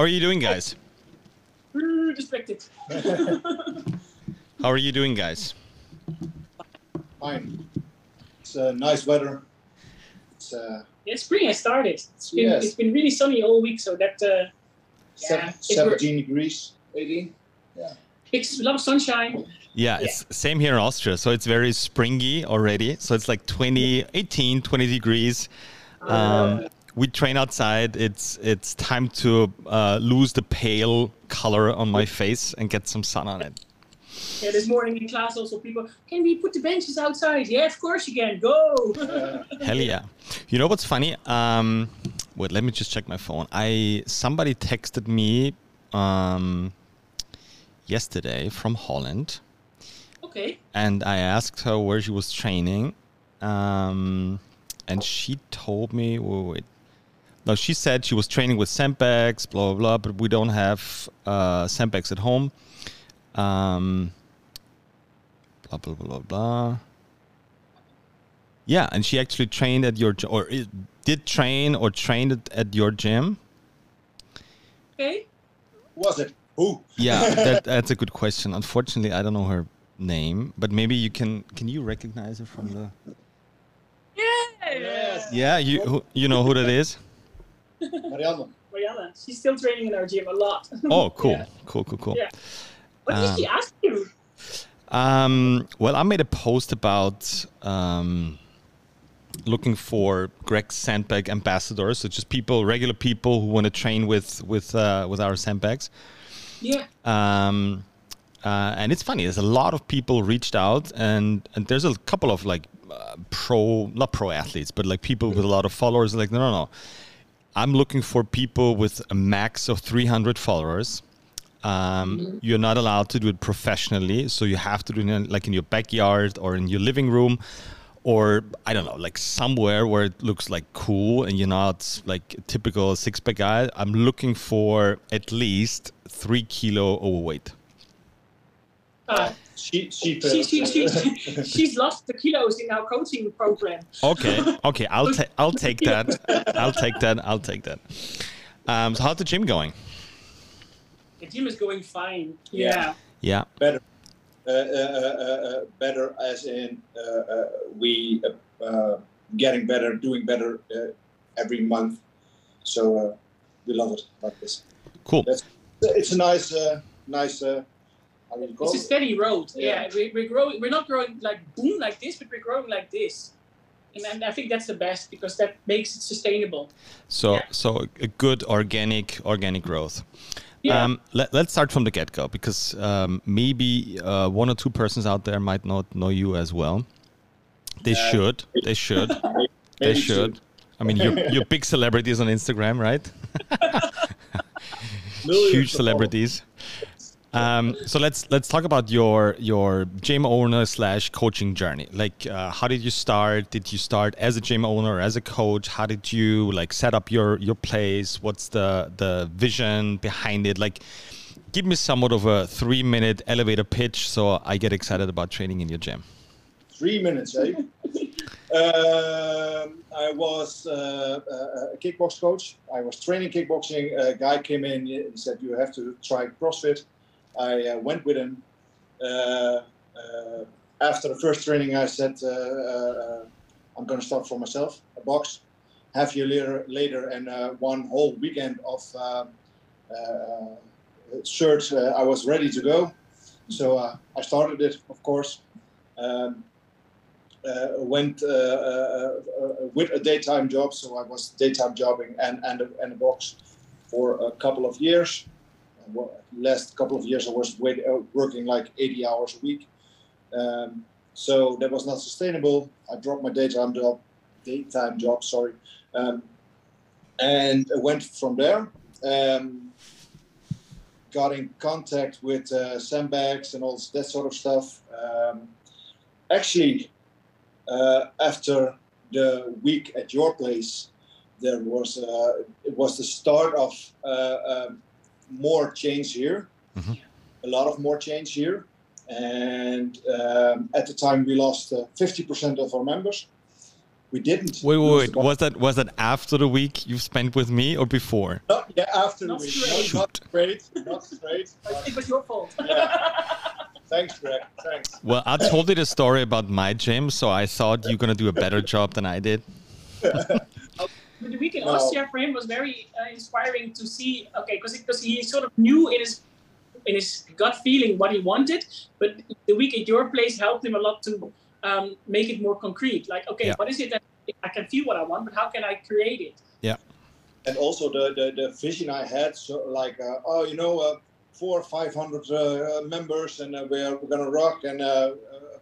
How are you doing, guys? Distracted. How are you doing, guys? Fine. It's uh, nice weather. It's uh, yeah, spring has started. It's been Yes. it's been really sunny all week, so that uh, seven- Yeah, it wor- 17 degrees, 18. it's a lot of sunshine. Yeah, it's same here in Austria. So it's very springy already. So it's like 20, 18, 20 degrees. Um, we train outside. It's it's time to uh, lose the pale color on my face and get some sun on it. Yeah, this morning in class also people, can we put the benches outside? Yeah, of course you can. Go. Uh, Hell yeah! You know what's funny? Um, wait, let me just check my phone. I somebody texted me um, yesterday from Holland. okay. and I asked her where she was training, um, and she told me, wait, wait, no, she said she was training with sandbags, blah blah blah, but we don't have uh, Sempex at home. Um, blah blah blah blah blah. Yeah, and she actually trained at your or did train or trained at, at your gym. Okay. was it? Who? Yeah, that, that's a good question. Unfortunately, I don't know her name, but maybe you can. Can you recognize her from the? Yeah. Yes. Yeah, you who, you know who that is? Marianne. Mariana, she's still training in our gym a lot. Oh, cool, Yeah. cool, cool, cool. Yeah. What did she ask you? Um, well, I made a post about um, looking for Greg Sandbag ambassadors, so just people, regular people who want to train with with uh, with our sandbags. Yeah. Um, uh, and it's funny. There's a lot of people reached out, and and there's a couple of like uh, pro, not pro athletes, but like people with a lot of followers. Like, no, no, no. I'm looking for people with a max of 300 followers. Um, You're not allowed to do it professionally, so you have to do it in, like in your backyard or in your living room, or I don't know, like somewhere where it looks like cool and you're not like a typical six pack guy. I'm looking for at least three kilo overweight. Uh, She, she, she, she, she, she's lost the kilos in our coaching program. Okay, okay, I'll take I'll take that. I'll take that. I'll take that. Um, so how's the gym going? The gym is going fine. Yeah. Yeah. Yeah. better. Uh, uh, uh, uh, better as in uh, uh, we uh, uh, getting better, doing better uh, every month. So uh, we love it like this. Cool. That's, it's a nice, uh, nice. How do It's a steady road. Yeah. Yeah, we, we're growing. We're not growing like boom like this, but we're growing like this. And, and I think that's the best because that makes it sustainable. So Yeah. so a good organic organic growth. Yeah. Um, let, let's start from the get go because um, maybe uh, one or two persons out there might not know you as well. They Yeah. should. They should. they Maybe should. I mean, you're, you're big celebrities on Instagram, right? Huge of celebrities. Um, so let's let's talk about your your gym owner slash coaching journey. Like, uh, how did you start? Did you start as a gym owner, as a coach? How did you like set up your your place? What's the the vision behind it? Like, give me somewhat of a three minute elevator pitch so I get excited about training in your gym. Three minutes, eh? um, I was uh, a kickbox coach. I was training kickboxing. A guy came in and said, "You have to try CrossFit." I uh, went with him. Uh, uh, after the first training, I said, "I'm going to start for myself, a box." Half year later, later, and one whole weekend of search, I was ready to go. So I started it, of course. Um, uh, went uh, uh, with a daytime job, so I was daytime jobbing and and and a box for a couple of years. Last couple of years, I was uh, working like 80 hours a week, um, so that was not sustainable. I dropped my daytime job, daytime job, sorry, um, and went from there. Um, got in contact with uh, sandbags and all that sort of stuff. Um, actually, uh, after the week at your place, there was uh, it was the start of uh, um, more change here, Mhm. a lot of more change here, and um, at the time we lost uh, fifty percent of our members. we didn't. Wait, wait, wait. Was that was that after the week you spent with me or before? No, yeah, after Not the week. straight. No, not straight. Not straight. but- It was your fault. yeah. Thanks, Greg. Thanks. Well, I told you the story about my gym, so I thought you're gonna do a better job than I did. But the week in No. Austria for him was very uh, inspiring to see. Okay, because because he sort of knew in his in his gut feeling what he wanted, but the week at your place helped him a lot to um, make it more concrete. Like, okay, Yeah. what is it that I can feel what I want, but how can I create it? Yeah. And also the, the, the vision I had, so like, uh, oh, you know, uh, four or five hundred uh, members, and uh, we're, we're gonna rock, and uh, uh,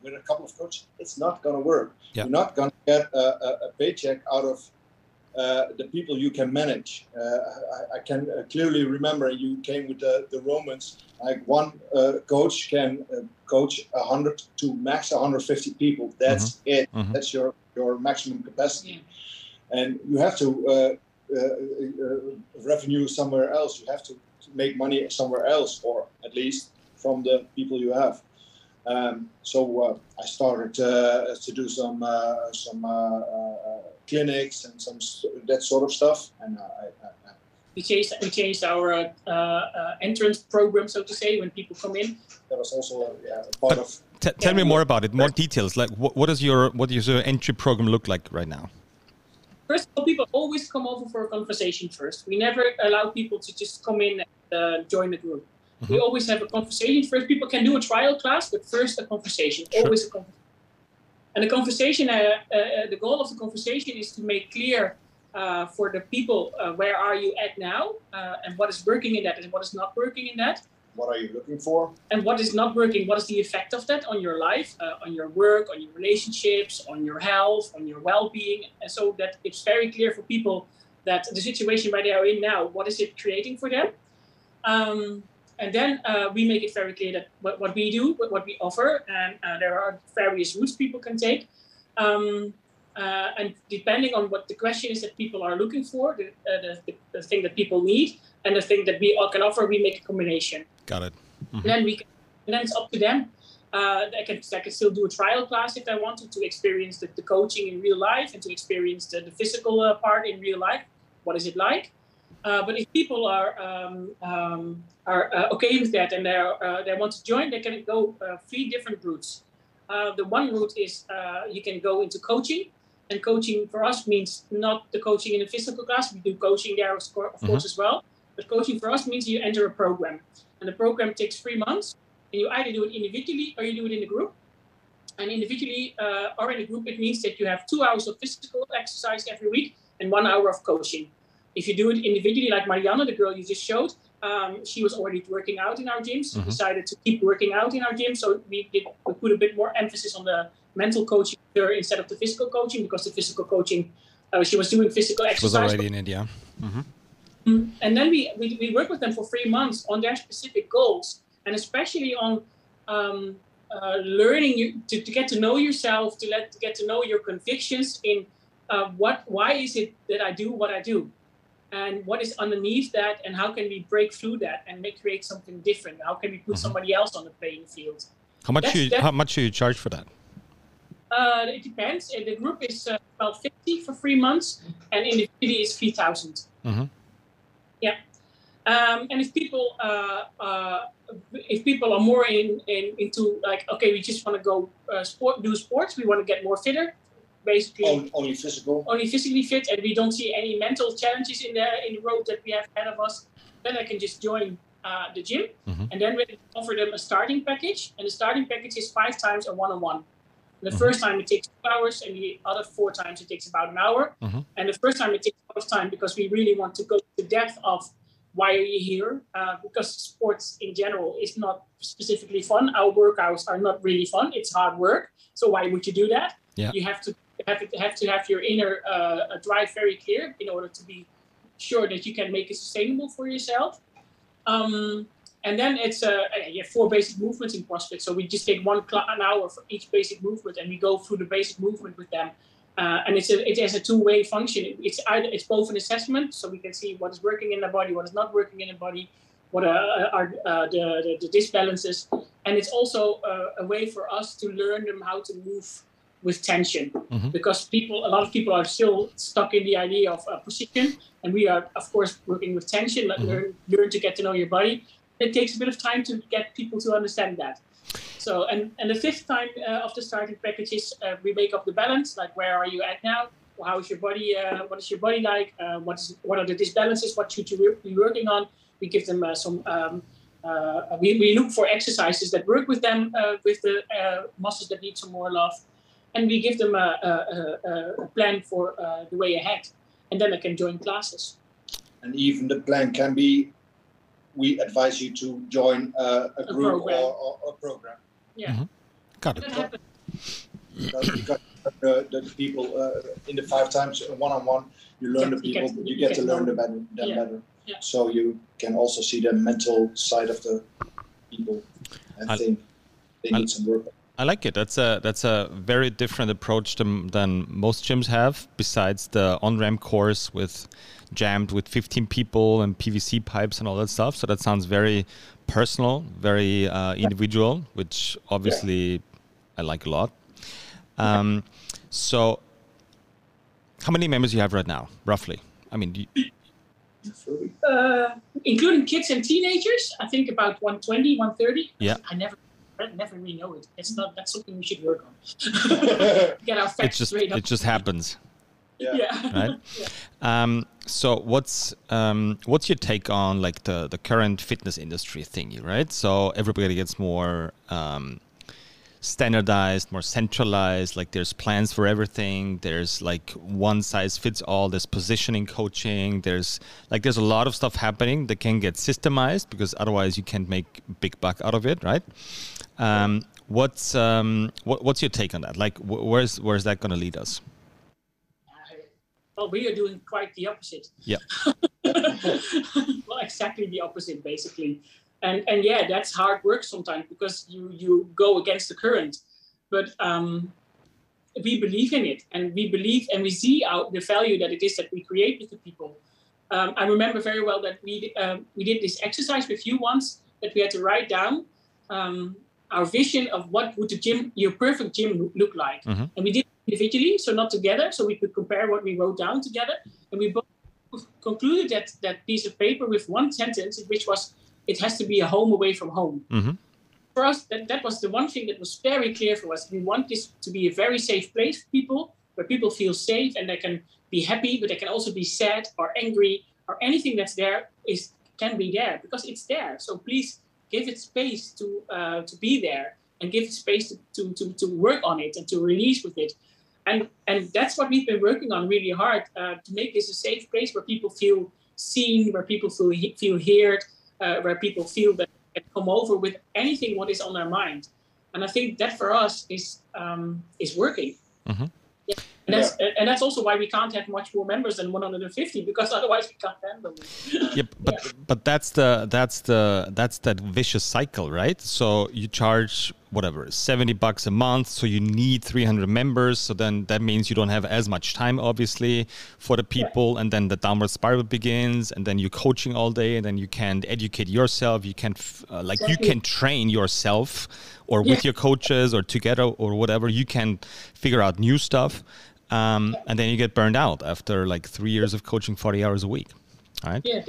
with a couple of coaches, it's not gonna work. Yeah. You're not gonna get a, a, a paycheck out of uh, the people you can manage. Uh, I, I can uh, clearly remember you came with the, the Romans. Like one uh, coach can uh, coach 100 to max 150 people. That's it. Mhm. That's your your maximum capacity, and you have to. Uh, uh, uh, revenue somewhere else. You have to, to make money somewhere else, or at least from the people you have. Um, so uh, I started uh, to do some uh, some uh, uh, clinics and some that sort of stuff, and uh, I, I, I, We changed we changed our uh, uh, entrance program, so to say, when people come in. that was also uh, yeah, a part But- of. T- tell me more about it, more details. Like, what, what does your what does your entry program look like right now? First of all, people always come over for a conversation first. We never allow people to just come in and uh, join the group. We Mhm. always have a conversation first. People can do a trial class, but first a conversation. Sure. Always a conversation. And the conversation, uh, uh, the goal of the conversation is to make clear uh, for the people uh, where are you at now, uh, and what is working in that, and what is not working in that. What are you looking for? and what is not working what is the effect of that on your life uh, on your work on your relationships on your health on your well-being? And so that it's very clear for people that the situation where they are in now what is it creating for them? Um, and then uh, we make it very clear that what, what we do what, what we offer and uh, there are various routes people can take um, uh, and depending on what the question is that people are looking for the, uh, the, the, thing that people need and the thing that we all can offer we make a combination Got it. and then we can, and then it's up to them. Uh, they can I can still do a trial class if I wanted to experience the, the coaching in real life and to experience the, the physical uh, part in real life. What is it like? Uh, but if people are um, um, are uh, okay with that and they uh, they want to join, they can go uh, three different routes. Uh, the one route is uh, you can go into coaching, and coaching for us means not the coaching in a physical class. We do coaching there, of course, of course as well. But coaching for us means you enter a program and the program takes three months and you either do it individually or you do it in a group and individually uh, or in a group it means that you have two hours of physical exercise every week and one hour of coaching if you do it individually like Mariana, the girl you just showed um, she was already working out in our gyms she Mhm. decided to keep working out in our gym. So we did we put a bit more emphasis on the mental coaching instead of the physical coaching because the physical coaching uh, she was doing physical It was exercise. already in India. Mm, and then we, we, we work with them for three months on their specific goals. And especially on um, uh, learning you, to, to get to know yourself to let to get to know your convictions in uh, what why is it that i do what i do and what is underneath that and how can we break through that and make create something different how can we put Mhm. somebody else on the playing field How much That's- you how much do you charge for that? uh, it depends the group is uh, about 50 for three months and individually is 3000 Mhm. yeah um, and if people uh, uh, if people are more in, in into like okay we just want to go uh, sport do sports we want to get more fitter basically Only, only physical. only physically fit and we don't see any mental challenges in the in the road that we have ahead of us, then I can just join uh, the gym Mhm. and then we offer them a starting package. And the starting package is five times a one-on-one. The Mhm. first time it takes two hours, and the other four times it takes about an hour. Mhm. And the first time it takes a lot of time because we really want to go to the depth of why are you here? Uh, because sports in general is not specifically fun. Our workouts are not really fun. It's hard work. So why would you do that? Yeah. You have to have to have to have your inner uh, drive very clear in order to be sure that you can make it sustainable for yourself. Um, and then it's uh, you have four basic movements in CrossFit. So we just take one an hour for each basic movement, and we go through the basic movement with them. Uh, and it's a, it has a two-way function. It's either it's both an assessment, so we can see what is working in the body, what is not working in the body, what are, are uh, the, the, the disbalances, and it's also uh, a way for us to learn them how to move with tension because people, a lot of people are still stuck in the idea of a position, and we are, of course, working with tension. Let learn, learn to get to know your body. It takes a bit of time to get people to understand that. So, and, and the fifth time uh, of the starting package is uh, we make up the balance. Like, where are you at now? How is your body? Uh, what is your body like? Uh, what is what are the disbalances? What should you be working on? We give them uh, some. Um, uh, we, we look for exercises that work with them with the muscles that need some more love, and we give them a, a, a plan for the way ahead, and then they can join classes. And even the plan can be we advise you to join uh, a group a or, or, a program. Yeah. Mm-hmm. Got it. Because the, the, people uh, in the five times one on one, you learn the people, you get, you get to learn them better. Them yeah. better. Yeah. So you can also see the mental side of the people. I, I think they need some work. I like it. That's a that's a very different approach than, than most gyms have. Besides the on ramp course with jammed with 15 people and PVC pipes and all that stuff. So that sounds very personal, very uh, individual, which obviously yeah. I like a lot. Um, so, how many members you have right now, roughly? I mean, uh, including kids and teenagers, I think about 120, 130. Yeah. I never never really know it. It's not that's something we should work on. Get our facts it just, straight It just happens. Yeah. yeah. Right. yeah. Um, so what's um, what's your take on like the the current fitness industry thingy, right? So everybody gets more um, standardized, more centralized. Like there's plans for everything. There's like one size fits all. There's positioning coaching. There's like there's a lot of stuff happening that can get systemized because otherwise you can't make big buck out of it, right? Um, what's um, what, what's your take on that? Like wh- where's where's that going to lead us? well, we are doing quite the opposite. Yeah. well, exactly the opposite, basically. And and yeah, that's hard work sometimes because you you go against the current, but um, we believe in it, and we believe and we see out the value that it is that we create with the people. Um, I remember very well that we um, we did this exercise with you once that we had to write down um, our vision of what would the gym, your perfect gym, look like, mm-hmm. and we did individually, so not together, so we could compare what we wrote down together. And we both concluded that that piece of paper with one sentence, which was, "It has to be a home away from home." Mm-hmm. For us, that, that was the one thing that was very clear for us. We want this to be a very safe place for people, where people feel safe and they can be happy, but they can also be sad or angry or anything that's there is can be there because it's there. So please give it space to uh, to be there and give it space to, to, to, to work on it and to release with it and and that's what we've been working on really hard uh, to make this a safe place where people feel seen, where people feel feel heard, uh, where people feel that they can come over with anything what is on their mind. And I think that for us is um, is working. Mm-hmm. Yeah. And that's yeah. and that's also why we can't have much more members than 150 because otherwise we can't handle it. yep, but yeah. but that's the that's the that's that vicious cycle, right? So you charge whatever 70 bucks a month so you need 300 members so then that means you don't have as much time obviously for the people yeah. and then the downward spiral begins and then you're coaching all day and then you can't educate yourself you can uh, like exactly. you can train yourself or yeah. with your coaches or together or whatever you can figure out new stuff um, and then you get burned out after like three years of coaching 40 hours a week all right yeah.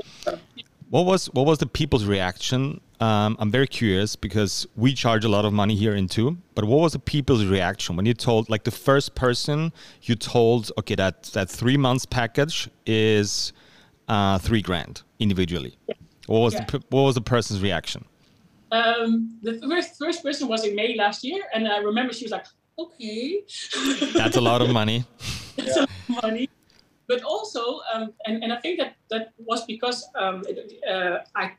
what was what was the people's reaction um, I'm very curious because we charge a lot of money here in two. But what was the people's reaction when you told, like, the first person you told, okay, that that three months package is uh, three grand individually? What was yeah. the what was the person's reaction? Um, the first first person was in May last year, and I remember she was like, "Okay." That's a lot of money. That's yeah. a lot of money but also, um, and, and I think that that was because um, uh, I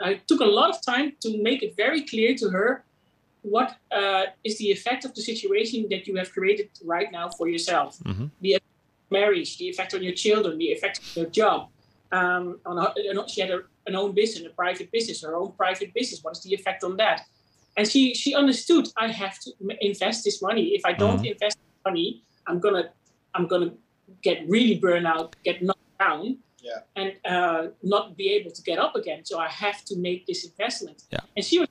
I took a lot of time to make it very clear to her what uh, is the effect of the situation that you have created right now for yourself. Mm-hmm. The marriage, the effect on your children, the effect on your job. Um, on her, she had a, an own business, a private business, her own private business. What is the effect on that? And she she understood. I have to invest this money. If I don't mm-hmm. invest money, I'm gonna I'm gonna get really burned out, get knocked down yeah. and uh, not be able to get up again. So I have to make this investment. Yeah. And she was,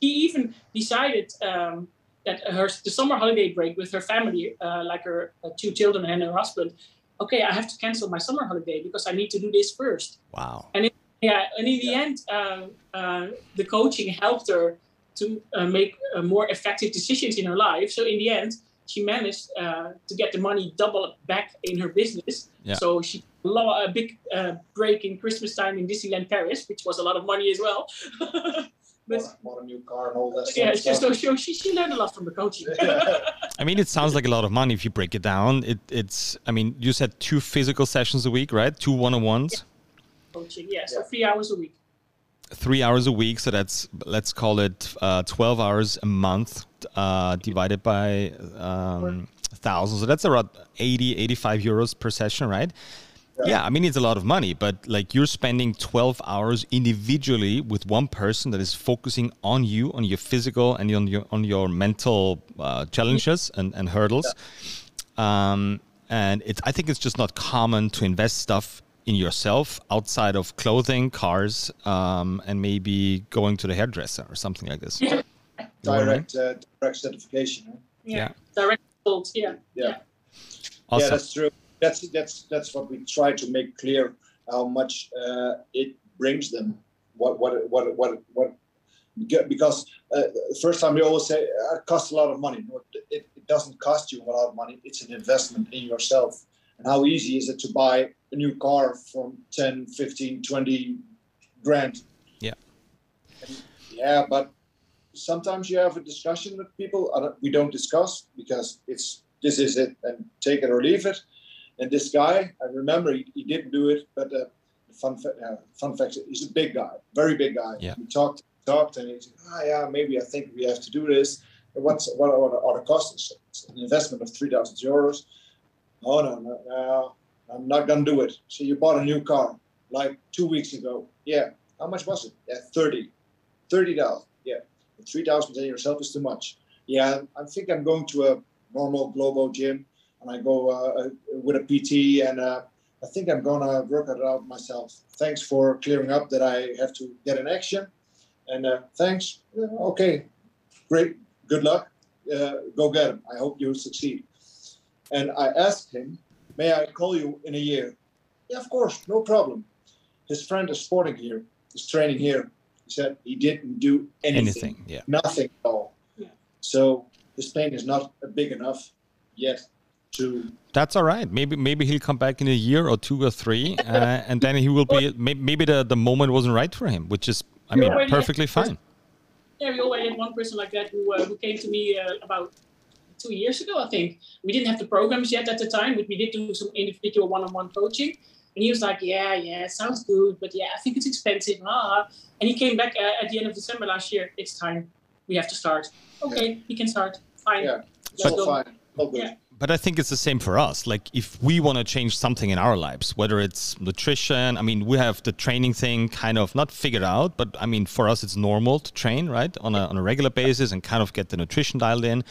she even decided um, that her the summer holiday break with her family, uh, like her uh, two children and her husband. Okay, I have to cancel my summer holiday because I need to do this first. Wow. And yeah, and in the yeah. end, uh, uh, the coaching helped her to uh, make uh, more effective decisions in her life. So in the end, she managed to get the money double back in her business. Yeah. So she a big break in Christmas time in Disneyland Paris, which was a lot of money as well. but bought a new car and all that yeah, stuff. Yeah, so she, she learned a lot from the coaching. I mean, it sounds like a lot of money if you break it down. It, it's, I mean, you said two physical sessions a week, right? Two one-on-ones. Yeah. Coaching, yeah. So three hours a week. Three hours a week, so that's let's call it uh, twelve hours a month uh, divided by um, thousand. So that's around 80, 85 euros per session, right? Yeah, I mean it's a lot of money, but like you're spending 12 hours individually with one person that is focusing on you, on your physical and on your on your mental uh, challenges and, and hurdles. Yeah. Um, and it's I think it's just not common to invest stuff in yourself outside of clothing, cars, um, and maybe going to the hairdresser or something like this. Yeah. Direct uh, direct certification. Huh? Yeah. yeah. Direct results. Yeah. Yeah. Yeah, awesome. yeah that's true that's that's that's what we try to make clear how much uh, it brings them. What what what what what because uh, first time we always say uh, it costs a lot of money. No, it, it doesn't cost you a lot of money. It's an investment in yourself. And how easy is it to buy a new car from 10, 15, 20 grand? Yeah. And yeah, but sometimes you have a discussion with people. We don't discuss because it's this is it and take it or leave it. And this guy, I remember he, he didn't do it, but uh, fun, uh, fun fact, he's a big guy, very big guy. Yeah. We talked, talked, and he said, "Ah, oh, yeah, maybe I think we have to do this. What's what are, what are the costs? It's an investment of three thousand euros. No, no, no, I'm not gonna do it. So you bought a new car like two weeks ago. Yeah. How much was it? Yeah, thirty. Thirty dollars. Yeah. Three thousand in yourself is too much. Yeah, I think I'm going to a normal global gym and I go uh, uh with a PT, and uh, I think I'm gonna work it out myself. Thanks for clearing up that I have to get an action, and uh, thanks. okay, great. Good luck. go get him. I hope you succeed. And I asked him, "May I call you in a year?" Yeah, of course, no problem. His friend is sporting here. He's training here. He said he didn't do anything. Anything, yeah. Nothing at all. Yeah. So his pain is not big enough yet to that's all right maybe maybe he'll come back in a year or two or three uh, and then he will be maybe the, the moment wasn't right for him which is i mean perfectly fine yeah we already had one person like that who, uh, who came to me uh, about two years ago i think. We didn't have the programs yet at the time but we did do some individual one-on-one coaching. And he was like yeah yeah sounds good but yeah i think it's expensive ah. and he came back uh, at the end of december last year. It's time. We have to start. Okay yeah. he can start. Fine. Yeah. So fine. All good. Yeah. But I think it's the same for us. Like if we want to change something in our lives, whether it's nutrition, I mean, we have the training thing kind of not figured out, but I mean, for us, it's normal to train, right, on a, on a regular basis and kind of get the nutrition dialed in.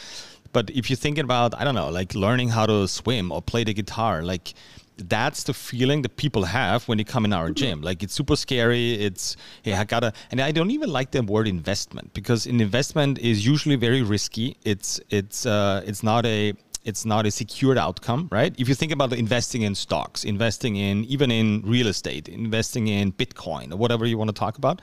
But if you're thinking about, I don't know, like learning how to swim or play the guitar, like that's the feeling that people have when they come in our gym. Like it's super scary. It's hey, I gotta, and I don't even like the word investment because an investment is usually very risky. It's it's uh, it's not a it's not a secured outcome, right? If you think about investing in stocks, investing in even in real estate, investing in Bitcoin or whatever you want to talk about,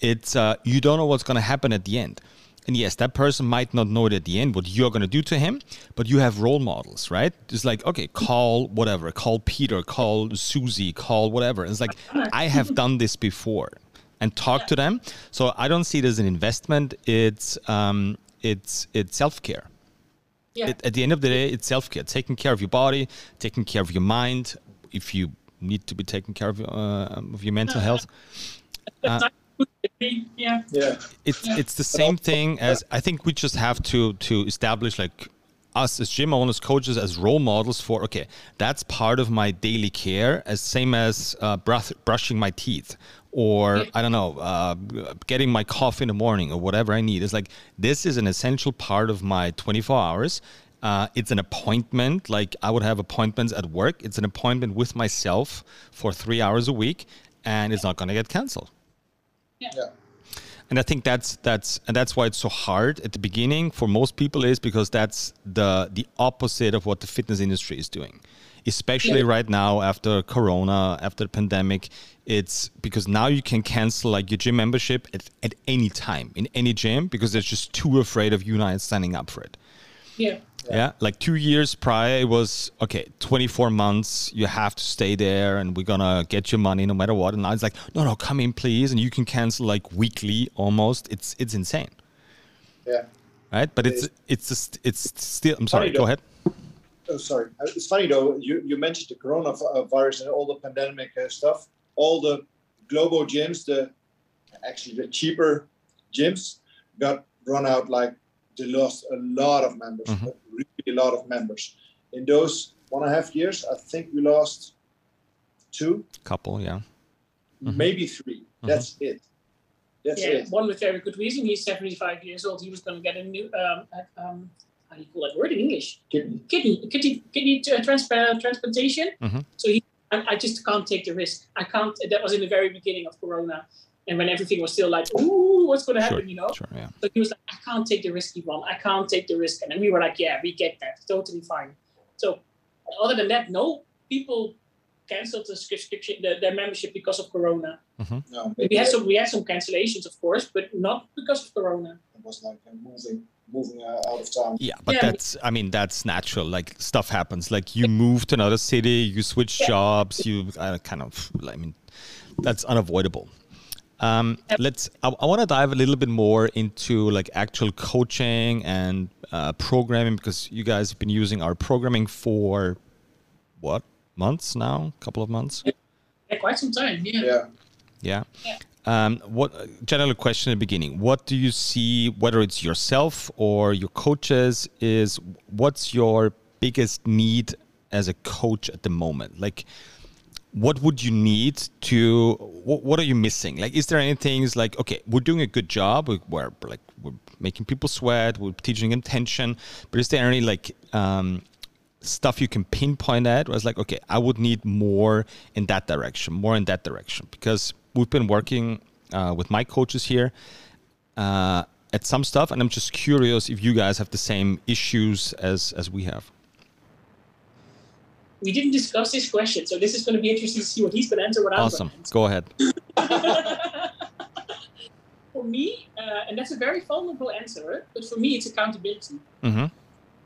it's uh, you don't know what's going to happen at the end. And yes, that person might not know it at the end what you're going to do to him, but you have role models, right? It's like, okay, call whatever, call Peter, call Susie, call whatever. And it's like, I have done this before and talk yeah. to them. So I don't see it as an investment. It's, um, it's, it's self care. Yeah. It, at the end of the day, it's self care, taking care of your body, taking care of your mind. If you need to be taking care of, uh, of your mental health. Uh, yeah. Yeah. It's it's the same thing as I think we just have to to establish like us as gym owners, coaches, as role models for okay, that's part of my daily care, as same as uh, brush, brushing my teeth or I don't know, uh, getting my coffee in the morning or whatever I need. It's like this is an essential part of my 24 hours. Uh, it's an appointment. Like I would have appointments at work. It's an appointment with myself for three hours a week, and it's not going to get canceled. Yeah. and I think that's that's and that's why it's so hard at the beginning for most people is because that's the the opposite of what the fitness industry is doing especially yeah. right now after corona after the pandemic it's because now you can cancel like your gym membership at, at any time in any gym because they're just too afraid of you not signing up for it yeah yeah. yeah. like two years prior it was okay 24 months you have to stay there and we're gonna get your money no matter what and now it's like no no come in please and you can cancel like weekly almost it's it's insane yeah right but it's it's just it's still i'm sorry go ahead oh, sorry. Uh, it's funny though. You, you mentioned the coronavirus and all the pandemic uh, stuff. All the global gyms, the actually the cheaper gyms, got run out. Like they lost a lot of members, mm-hmm. really a lot of members. In those one and a half years, I think we lost two. Couple, yeah. Mm-hmm. Maybe 3 mm-hmm. That's it. That's yeah, it. one with very good reason. He's 75 years old. He was going to get a new um, um, how do you call that word in English? Kidney. Kidney, kidney, kidney uh, transpa- transplantation. Mm-hmm. So he, I, I, just can't take the risk. I can't. That was in the very beginning of Corona, and when everything was still like, ooh, what's going to happen? Sure. You know. Sure, yeah. So he was like, I can't take the risk, Yvonne. I can't take the risk, and then we were like, yeah, we get that, totally fine. So other than that, no people canceled the subscription, the, their membership because of Corona. Mm-hmm. No, we had some we had some cancellations, of course, but not because of Corona. It was like moving moving uh, out of town. Yeah, but yeah. that's I mean that's natural. Like stuff happens. Like you move to another city, you switch yeah. jobs, you uh, kind of. I mean, that's unavoidable. Um, let's. I, I want to dive a little bit more into like actual coaching and uh, programming because you guys have been using our programming for what months now? A couple of months. Yeah, quite some time. Yeah. Yeah. Yeah. yeah. Um, what general question at the beginning? What do you see, whether it's yourself or your coaches, is what's your biggest need as a coach at the moment? Like, what would you need to? What, what are you missing? Like, is there anything is like okay, we're doing a good job, we're like we're making people sweat, we're teaching intention, but is there any like um, stuff you can pinpoint at? Was like okay, I would need more in that direction, more in that direction because we've been working uh, with my coaches here uh, at some stuff, and I'm just curious if you guys have the same issues as as we have. We didn't discuss this question, so this is going to be interesting to see what he's going to answer. What awesome. I'm going to answer. Go ahead. for me, uh, and that's a very vulnerable answer, but for me, it's accountability. Mm-hmm.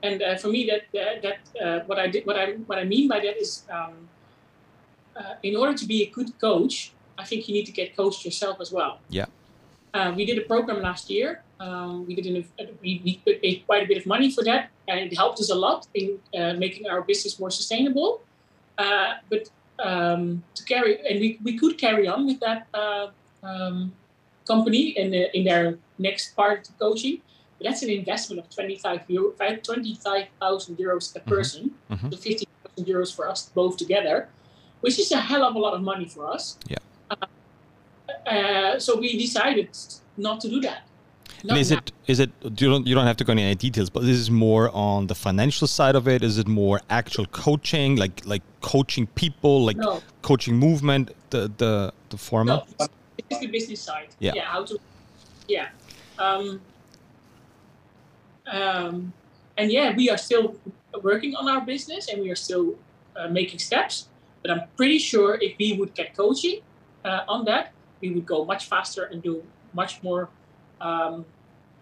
And uh, for me, that that, that uh, what I did, what I what I mean by that is, um, uh, in order to be a good coach, I think you need to get coached yourself as well. Yeah. Uh, we did a program last year. Um, we did an, we, we paid quite a bit of money for that, and it helped us a lot in uh, making our business more sustainable. Uh, but um, to carry, and we, we could carry on with that uh, um, company in, the, in their next part of coaching. But that's an investment of 25 euro, 25,000 euros a mm-hmm. person, mm-hmm. so 50,000 euros for us both together, which is a hell of a lot of money for us. Yeah. Uh, so we decided not to do that. Not and is it is it you don't you don't have to go into any details, but this is more on the financial side of it. Is it more actual coaching, like like coaching people, like no. coaching movement, the the the format? No, it's the business side. Yeah. Yeah. How to? Yeah. Um, um, and yeah, we are still working on our business and we are still uh, making steps. But I'm pretty sure if we would get coaching uh, on that, we would go much faster and do much more um,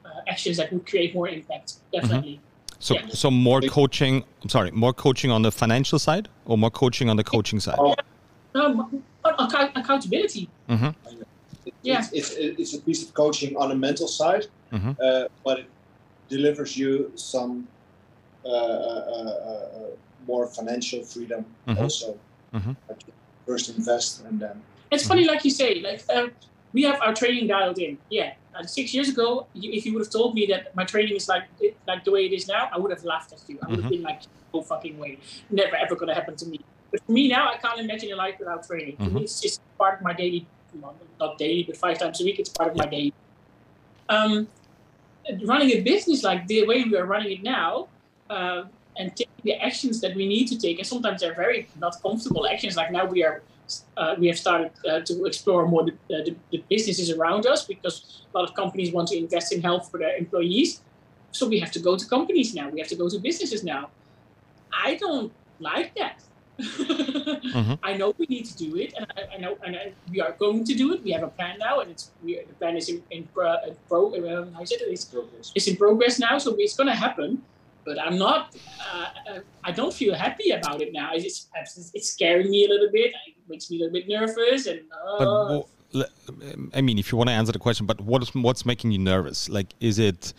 uh, actions that would create more impact. Definitely. Mm-hmm. So, yeah. so more coaching. I'm sorry, more coaching on the financial side, or more coaching on the coaching side. Um, account- accountability. Mm-hmm. Yeah, it's, it's, it's, a piece of coaching on the mental side, mm-hmm. uh, but it delivers you some uh, uh, uh more financial freedom mm-hmm. also. Mm-hmm. First invest and then it's funny, like you say, like uh, we have our training dialed in. Yeah, and six years ago, if you would have told me that my training is like like the way it is now, I would have laughed at you. I would have mm-hmm. been like, "No fucking way, never ever gonna happen to me." But for me now, I can't imagine a life without training. Mm-hmm. It's just part of my daily, not daily, but five times a week. It's part of my day. Um, running a business like the way we are running it now, uh, and taking the actions that we need to take, and sometimes they're very not comfortable actions. Like now we are uh, we have started uh, to explore more the, uh, the, the, businesses around us because a lot of companies want to invest in health for their employees. So we have to go to companies now. We have to go to businesses now. I don't like that. mm-hmm. I know we need to do it, and I, I know, and I, we are going to do it. We have a plan now, and it's we, the plan is in, in pro, pro um, how is it? It's, it's in progress now, so it's going to happen but I'm not. Uh, uh, I don't feel happy about it now. It's, it's scaring me a little bit. It makes me a little bit nervous. And uh, but, I mean, if you want to answer the question, but what is what's making you nervous? Like, is it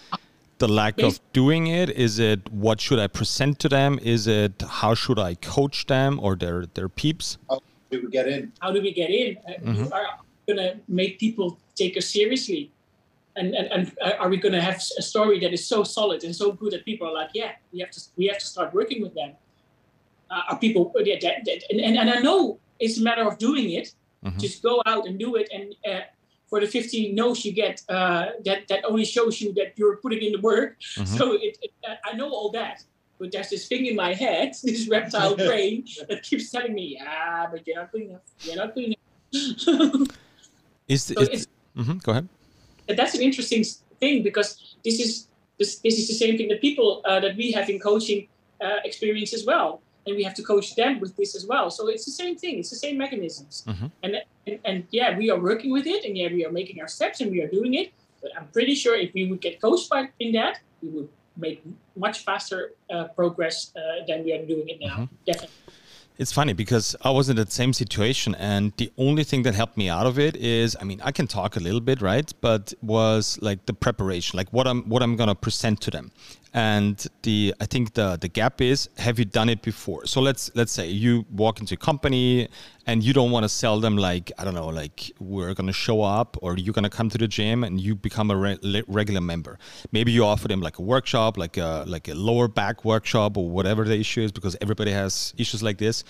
the lack of doing it? Is it what should I present to them? Is it how should I coach them or their their peeps? How do we get in? How do we get in? Uh, mm-hmm. You are gonna make people take us seriously and, and, and uh, are we going to have a story that is so solid and so good that people are like, yeah, we have to we have to start working with them? Uh, are people uh, yeah, that, that, and, and, and I know it's a matter of doing it. Mm-hmm. Just go out and do it, and uh, for the 15 no's you get, uh, that that only shows you that you're putting in the work. Mm-hmm. So it, it, I know all that, but there's this thing in my head, this reptile brain that keeps telling me, "Ah, but you're not good enough. You're not good enough. is, the, so is mm-hmm, go ahead that's an interesting thing because this is this, this is the same thing that people uh, that we have in coaching uh, experience as well. And we have to coach them with this as well. So it's the same thing. It's the same mechanisms. Mm-hmm. and, and, and yeah we are working with it and yeah we are making our steps and we are doing it. But i'm pretty sure if we would get coached by, in that we would make much faster uh, progress uh, than we are doing it now. Mm-hmm. definitely it's funny because I was in that same situation, and the only thing that helped me out of it is, I mean, I can talk a little bit, right? But was like the preparation, like what I'm what I'm gonna present to them, and the I think the the gap is have you done it before? So let's let's say you walk into a company and you don't want to sell them like I don't know like we're gonna show up or you're gonna come to the gym and you become a re- regular member. Maybe you offer them like a workshop, like a like a lower back workshop or whatever the issue is because everybody has issues like this.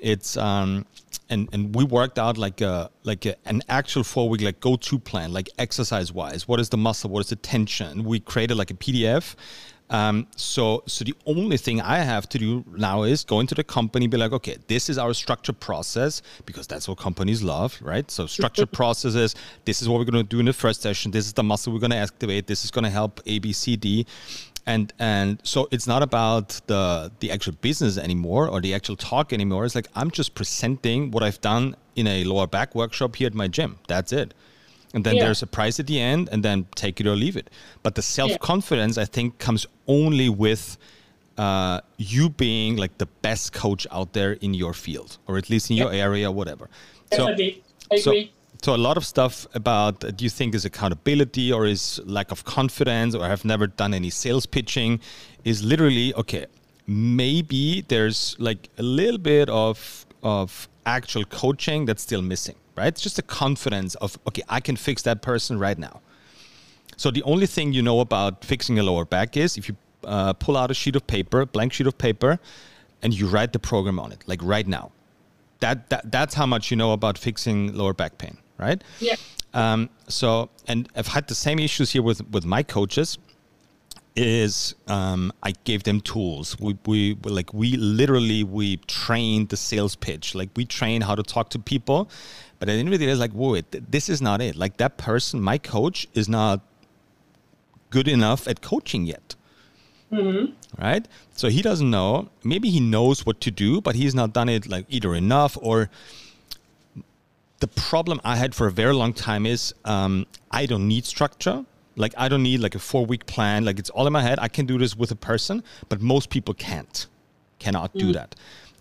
It's um and and we worked out like a like a, an actual four week like go to plan like exercise wise. What is the muscle? What is the tension? We created like a PDF um, so, so the only thing I have to do now is go into the company, be like, okay, this is our structured process because that's what companies love, right? So, structured processes. This is what we're going to do in the first session. This is the muscle we're going to activate. This is going to help A, B, C, D, and and so it's not about the the actual business anymore or the actual talk anymore. It's like I'm just presenting what I've done in a lower back workshop here at my gym. That's it and then yeah. there's a price at the end and then take it or leave it but the self-confidence yeah. i think comes only with uh, you being like the best coach out there in your field or at least in your area whatever so, so, so a lot of stuff about do you think is accountability or is lack of confidence or I've never done any sales pitching is literally okay maybe there's like a little bit of of actual coaching that's still missing right? It's just a confidence of, okay, I can fix that person right now. So the only thing you know about fixing a lower back is if you uh, pull out a sheet of paper, blank sheet of paper, and you write the program on it, like right now. That, that that's how much you know about fixing lower back pain, right? Yeah. Um, so, and I've had the same issues here with with my coaches is um, I gave them tools. We, we like we literally we trained the sales pitch. Like we train how to talk to people, but at the end of the day, it's like, whoa, this is not it. Like that person, my coach, is not good enough at coaching yet. Mm-hmm. Right? So he doesn't know. Maybe he knows what to do, but he's not done it like either enough or. The problem I had for a very long time is um, I don't need structure like I don't need like a four week plan. Like it's all in my head. I can do this with a person, but most people can't, cannot do mm. that.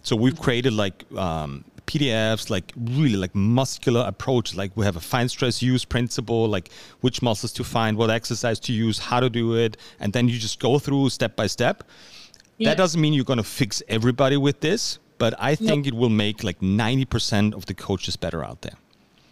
So we've created like um, PDFs, like really like muscular approach. Like we have a find stress use principle, like which muscles to find, what exercise to use, how to do it, and then you just go through step by step. Yeah. That doesn't mean you're going to fix everybody with this, but I think it will make like 90% of the coaches better out there.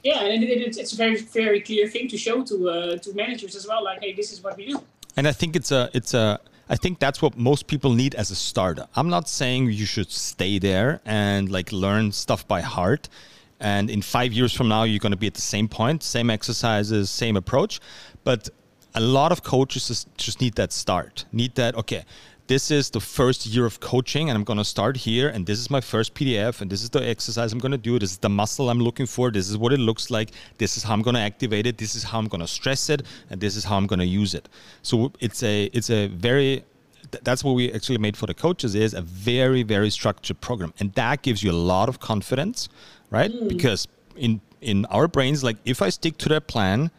Yeah, and it, it, it's a very very clear thing to show to uh, to managers as well. Like, hey, this is what we do. And I think it's a it's a I think that's what most people need as a starter. I'm not saying you should stay there and like learn stuff by heart. And in five years from now, you're going to be at the same point, same exercises, same approach. But a lot of coaches just need that start, need that, okay, this is the first year of coaching and I'm going to start here and this is my first PDF and this is the exercise I'm going to do. This is the muscle I'm looking for. This is what it looks like. This is how I'm going to activate it. This is how I'm going to stress it and this is how I'm going to use it. So it's a it's a very that's what we actually made for the coaches is a very very structured program and that gives you a lot of confidence right mm. because in in our brains like if i stick to that plan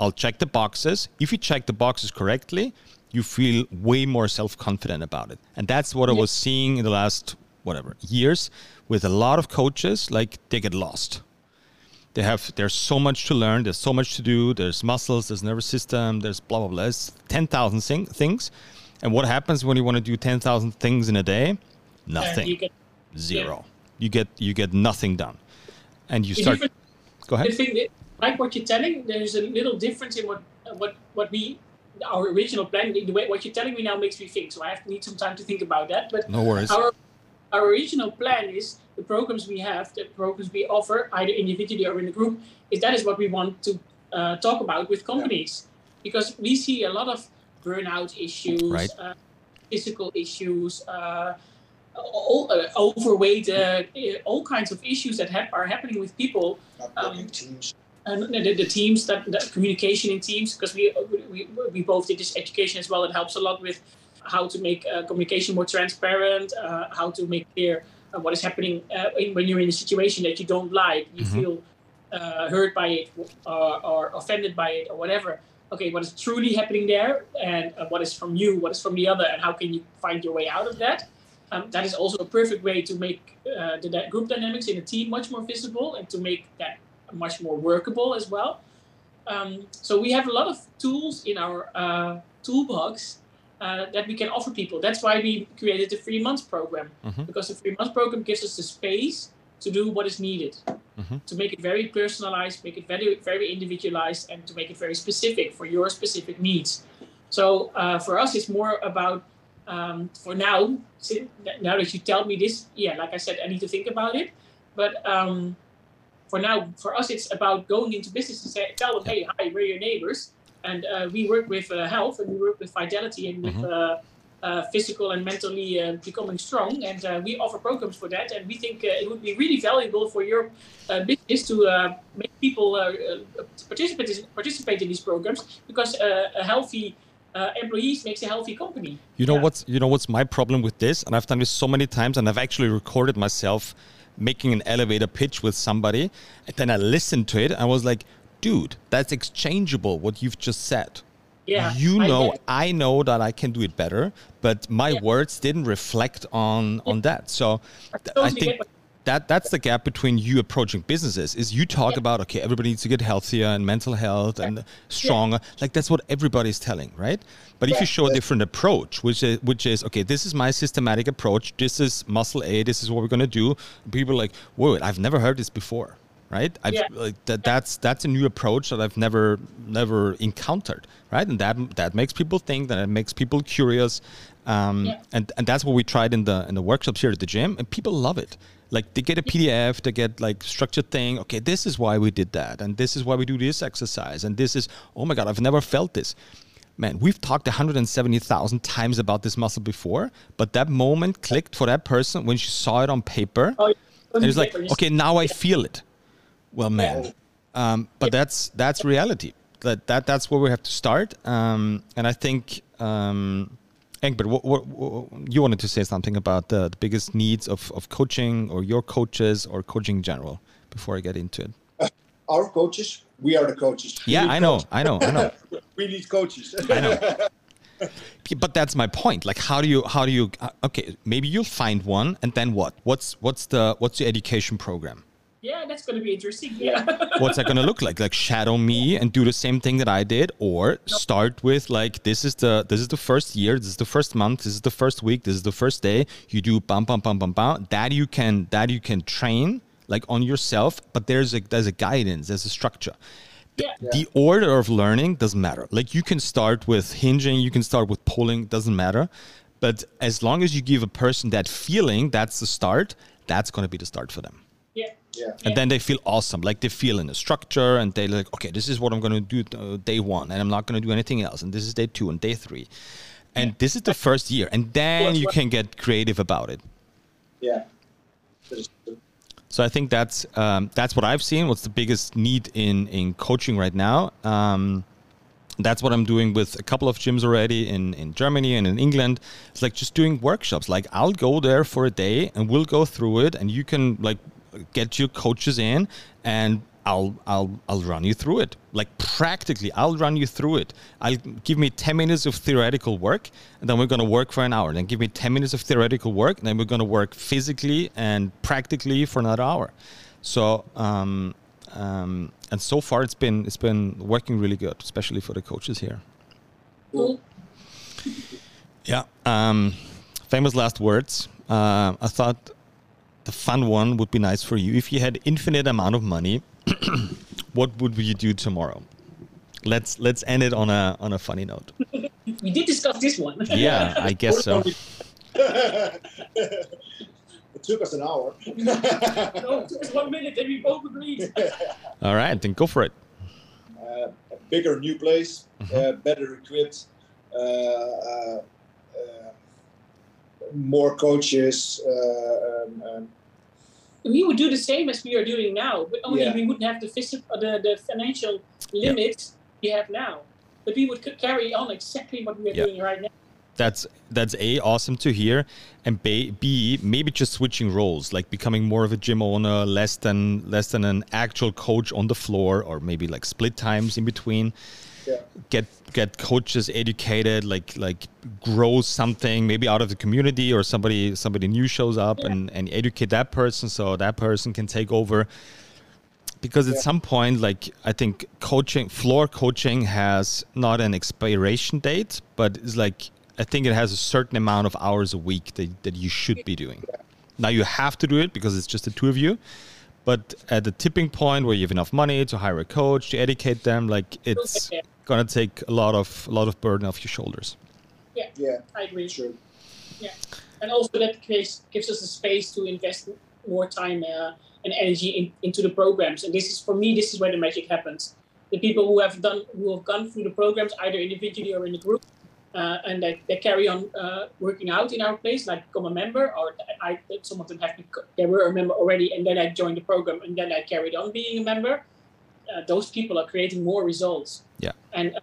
i'll check the boxes if you check the boxes correctly you feel way more self-confident about it and that's what i was seeing in the last whatever years with a lot of coaches like they get lost they have there's so much to learn there's so much to do there's muscles there's nervous system there's blah blah blah there's 10,000 thing, things and what happens when you want to do 10,000 things in a day? Nothing. Get, Zero. Yeah. You get you get nothing done. And you start Go ahead. Thing like what you're telling, there's a little difference in what what what we our original plan, the way what you're telling me now makes me think. So I have to need some time to think about that. But no worries. Our, our original plan is the programs we have, the programs we offer, either individually or in a group, is that is what we want to uh, talk about with companies, yeah. because we see a lot of burnout issues, right. uh, physical issues, uh, all, uh, overweight, uh, all kinds of issues that ha- are happening with people. Um, teams. And the, the teams that, that, communication in teams because we, we we both did this education as well. It helps a lot with how to make uh, communication more transparent, uh, how to make clear what is happening in, when you're in a situation that you don't like, you mm-hmm. feel hurt by it or, or offended by it or whatever okay, what is truly happening there, and uh, what is from you, what is from the other, and how can you find your way out of that? Um, that is also a perfect way to make uh, the group dynamics in a team much more visible and to make that much more workable as well. Um, so we have a lot of tools in our uh, toolbox uh, that we can offer people. That's why we created the three months program mm-hmm. because the three months program gives us the space to do what is needed mm-hmm. to make it very personalized make it very very individualized and to make it very specific for your specific needs so uh, for us it's more about um, for now now that you tell me this yeah like i said i need to think about it but um, for now for us it's about going into business and say tell them hey hi we're your neighbors and uh, we work with uh, health and we work with fidelity and with mm-hmm. Uh, uh, physical and mentally uh, becoming strong. And uh, we offer programs for that. And we think uh, it would be really valuable for your uh, business to uh, make people participate, participate in these programs because a healthy employees makes a healthy company. You know yeah. what's you know what's my problem with this, and I've done this so many times, and I've actually recorded myself making an elevator pitch with somebody, and then I listened to it. And I was like, dude, that's exchangeable. What you've just said yeah, you know I, I, know that i can do it better but my yeah. words didn't reflect on on that so I think that that's the gap between you approaching businesses is you talk yeah. about okay everybody needs to get healthier and mental health and stronger like that's what everybody's telling right but if you show a different approach which is which is okay this is my systematic approach this is muscle a this is what we're going to do people are like whoa i've never heard this before right? I've, yeah. like that, that's that's a new approach that I've never never encountered, right? And that that makes people think, that it makes people curious, um, yeah. and and that's what we tried in the in the workshops here at the gym, and people love it. Like they get a PDF, they get like structured thing. Okay, this is why we did that, and this is why we do this exercise, and this is oh my god, I've never felt this. Man, we've talked 170,000 times about this muscle before, but that moment clicked for that person when she saw it on paper. Oh, and it's like, okay, now I feel it well, man. Um, but that's that's reality. That that that's where we have to start. Um, and I think, um, Egbert, what, what, what, you wanted to say something about the, the biggest needs of, of coaching or your coaches or coaching in general before I get into it. Uh, our coaches, we are the coaches. Yeah, I know, coaches. I know, I know. we need coaches. I know. but that's my point like how do you how do you uh, okay maybe you'll find one and then what what's what's the what's the education program yeah, that's going to be interesting. Yeah. What's that going to look like? Like shadow me and do the same thing that I did, or start with like this is the this is the first year, this is the first month, this is the first week, this is the first day. You do bam bam bam bam bum. That you can that you can train like on yourself, but there's a there's a guidance, there's a structure. Yeah. The order of learning doesn't matter. Like you can start with hinging, you can start with pulling, doesn't matter. But as long as you give a person that feeling, that's the start. That's going to be the start for them. Yeah. Yeah. And then they feel awesome, like they feel in a structure, and they like, okay, this is what I'm going to do uh, day one, and I'm not going to do anything else, and this is day two and day three, And this is the first year, and then you can get creative about it. Yeah. So I think that's um, that's what I've seen. What's the biggest need in in coaching right now? Um, that's what I'm doing with a couple of gyms already in in Germany and in England. It's like just doing workshops. Like I'll go there for a day and we'll go through it, and you can like get your coaches in and I'll I'll I'll run you through it. Like practically, I'll run you through it. I'll give me 10 minutes of theoretical work, and then we're gonna work for an hour. Then give me 10 minutes of theoretical work, and then we're gonna work physically and practically for another hour. So um, um, and so far it's been it's been working really good, especially for the coaches here. Cool. Yeah. Um, famous last words. Uh, I thought the fun one would be nice for you. If you had infinite amount of money, what would you do tomorrow? Let's let's end it on a on a funny note. we did discuss this one. Yeah, I guess so. it took us an hour. no, it took us one minute and we both agreed. All right, then go for it. Uh, a bigger new place, Mhm. uh, better equipped, uh, uh, uh, more coaches. Uh, um, um, we would do the same as we are doing now, but only Yeah. we wouldn't have the, physical, the, the financial limits we have now. But we would carry on exactly what we are Yeah. doing right now. That's that's a awesome to hear, and b, b maybe just switching roles, like becoming more of a gym owner, less than less than an actual coach on the floor, or maybe like split times in between. Yeah. get get coaches educated like like grow something maybe out of the community or somebody somebody new shows up Yeah. and and educate that person so that person can take over because at Yeah. some point like i think coaching floor coaching has not an expiration date but it's like i think it has a certain amount of hours a week that, that you should be doing now you have to do it because it's just the two of you but at the tipping point where you have enough money to hire a coach to educate them like it's. Gonna take a lot of a lot of burden off your shoulders Yeah, yeah, I agree. sure. And also that gives, gives us the space to invest more time uh, and energy in, into the programs. And this is, for me, this is where the magic happens. The people who have done, who have gone through the programs, either individually or in a group, uh, and they, they carry on uh, working out in our place, like become a member, or I, some of them have become, they were a member already, and then I joined the program, and then I carried on being a member. Uh, those people are creating more results. Yeah. And uh,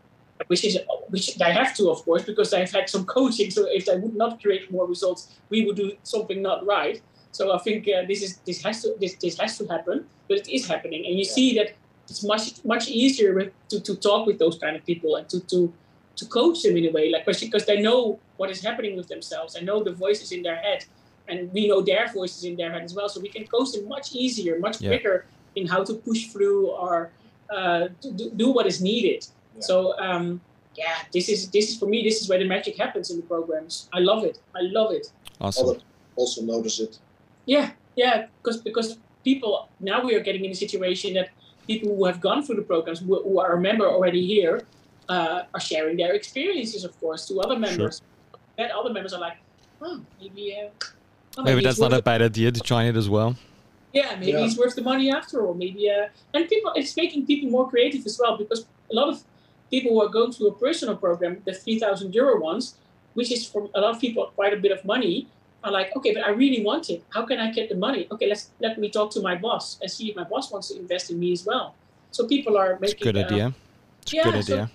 which is which they have to, of course, because they've had some coaching. So if they would not create more results, we would do something not right. So I think uh, this is this has to this, this has to happen, but it is happening, and you Yeah. see that it's much much easier with, to, to talk with those kind of people and to to to coach them in a way, like because they know what is happening with themselves. They know the voices in their head, and we know their voices in their head as well. So we can coach them much easier, much Yeah. quicker in how to push through or uh, do, do what is needed. Yeah. So um, yeah, this is this is for me. This is where the magic happens in the programs. I love it. I love it. awesome also notice it. Yeah, yeah, because because people now we are getting in a situation that people who have gone through the programs who, who are a member already here uh, are sharing their experiences, of course, to other members. Sure. Then other members are like, oh, maybe. Uh, oh, maybe it's that's not a bad idea to join it as well yeah, maybe Yeah. it's worth the money after all. Maybe, uh, and people, it's making people more creative as well because a lot of people who are going through a personal program, the three thousand euro ones, which is for a lot of people quite a bit of money, are like, okay, but I really want it. How can I get the money? Okay, let's let me talk to my boss and see if my boss wants to invest in me as well. So people are it's a making good uh, idea it's a yeah, good so- idea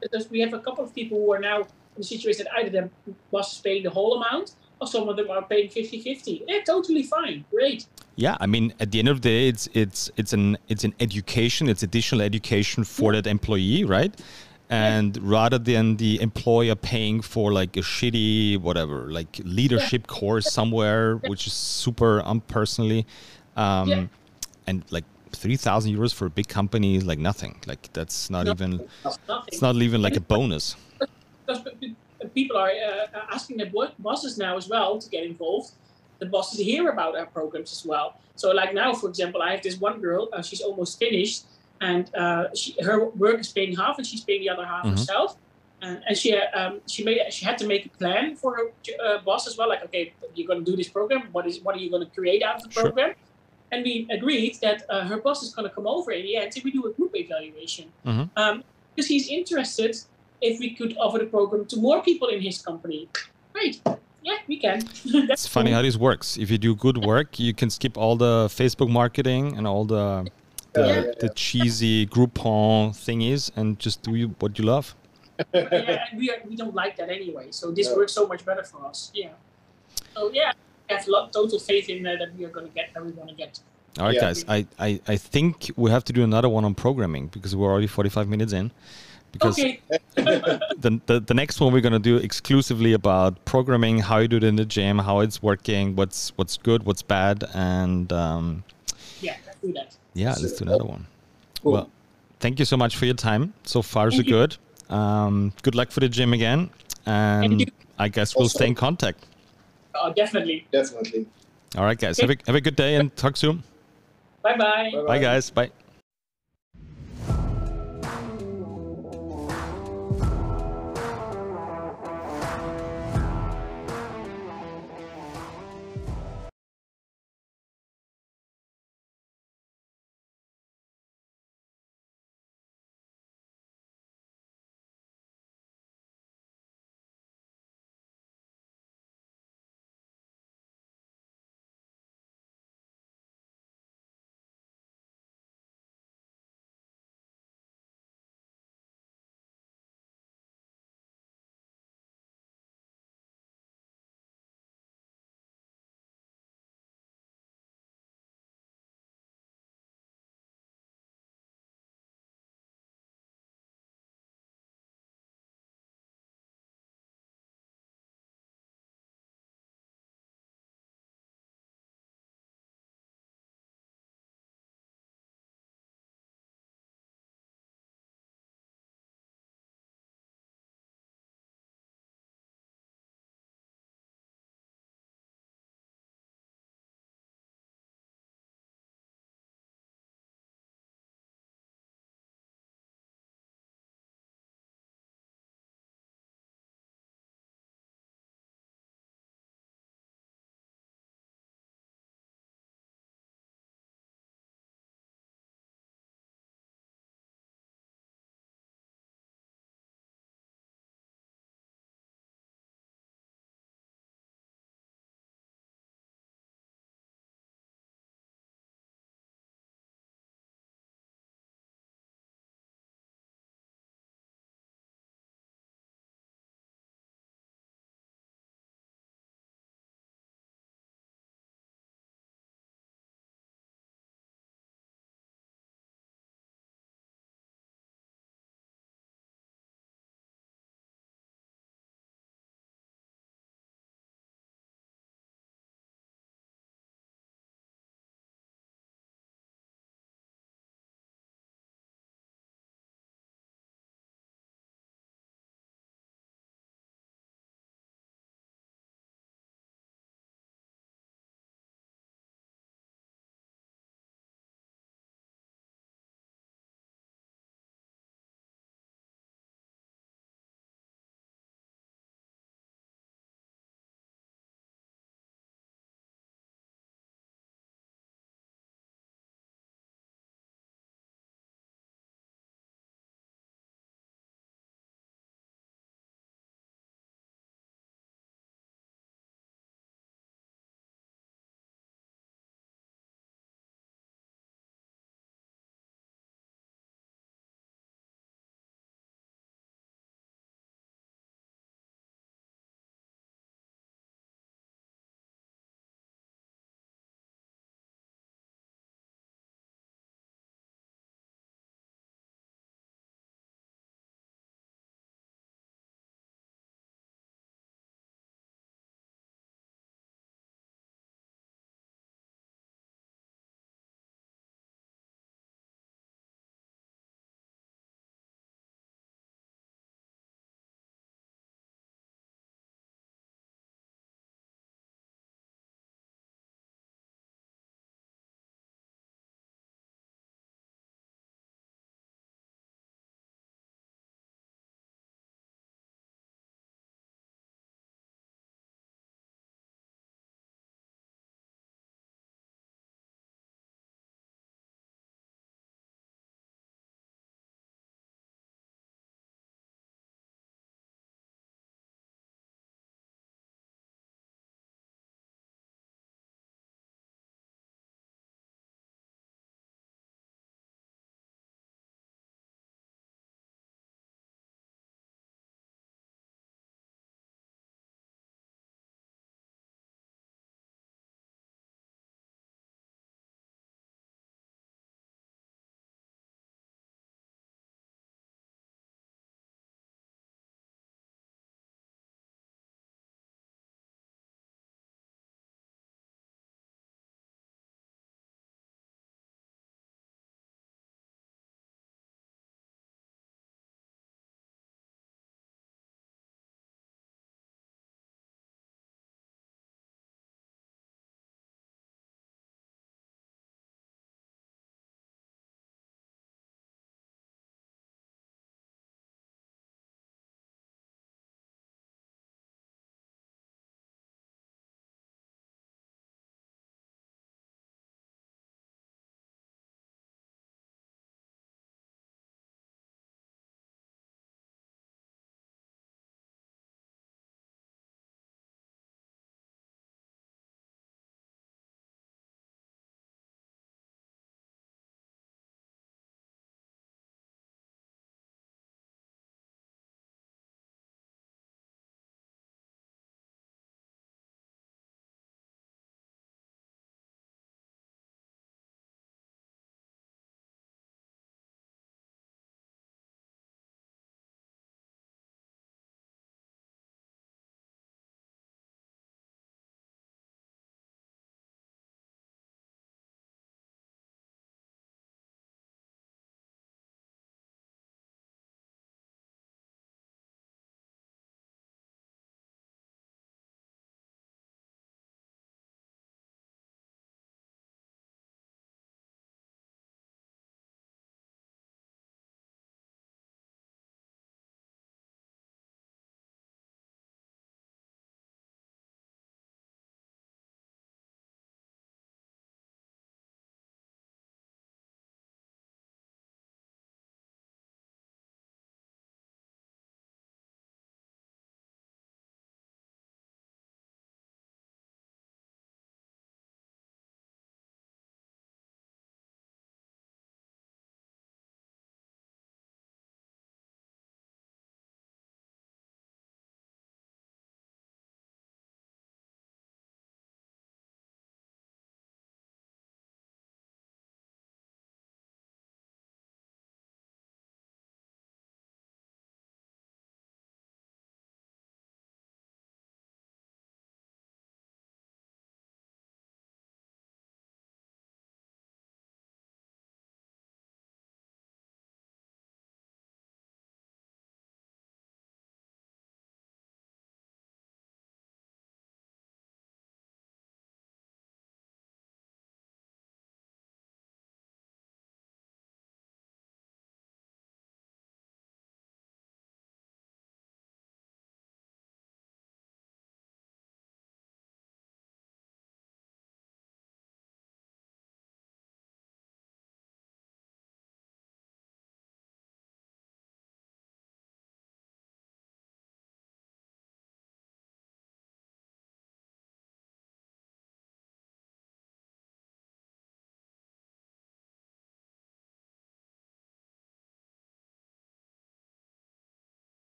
because we have a couple of people who are now in the situation that either their boss is paying the whole amount or some of them are paying 50-50. Yeah, totally fine. Great. Yeah, I mean, at the end of the day, it's it's it's an it's an education, it's additional education for that employee, right? And rather than the employer paying for like a shitty whatever, like leadership course somewhere, which is super unpersonally, um, Yeah. and like three thousand euros for a big company is like nothing. Like that's not No. even That's it's not even like a bonus. because p- p- people are uh, asking their bosses now as well to get involved. The bosses hear about our programs as well. So, like now, for example, I have this one girl. Uh, she's almost finished, and uh, she, her work is paying half, and she's paying the other half Mhm. herself. And, and she uh, um, she made she had to make a plan for her uh, boss as well. Like, okay, you're going to do this program. What is what are you going to create out of the Sure. program? And we agreed that uh, her boss is going to come over in the end, and we do a group evaluation Mhm. um, because he's interested if we could offer the program to more people in his company. Right. Yeah, we can. it's funny how this works. If you do good work, you can skip all the Facebook marketing and all the the, Yeah, yeah, the cheesy Groupon thingies and just do you, what you love. yeah, and we, are, we don't like that anyway. So this No. works so much better for us. Yeah. So yeah, I have lot, total faith in uh, that we are going to get that we're going to get. All right, Yeah. guys. I, I, I think we have to do another one on programming because we're already 45 minutes in. Because Okay. the, the, the next one we're going to do exclusively about programming, how you do it in the gym, how it's working, what's what's good, what's bad, and um, Yeah, let's do that. yeah, let's do another one. Cool. Well, thank you so much for your time. So far, so you. good. Um, good luck for the gym again, and. I guess we'll stay in contact. Oh, definitely. Definitely. All right, guys. Have a, have a good day and talk soon. Bye bye. Bye-bye. Bye, guys. Bye.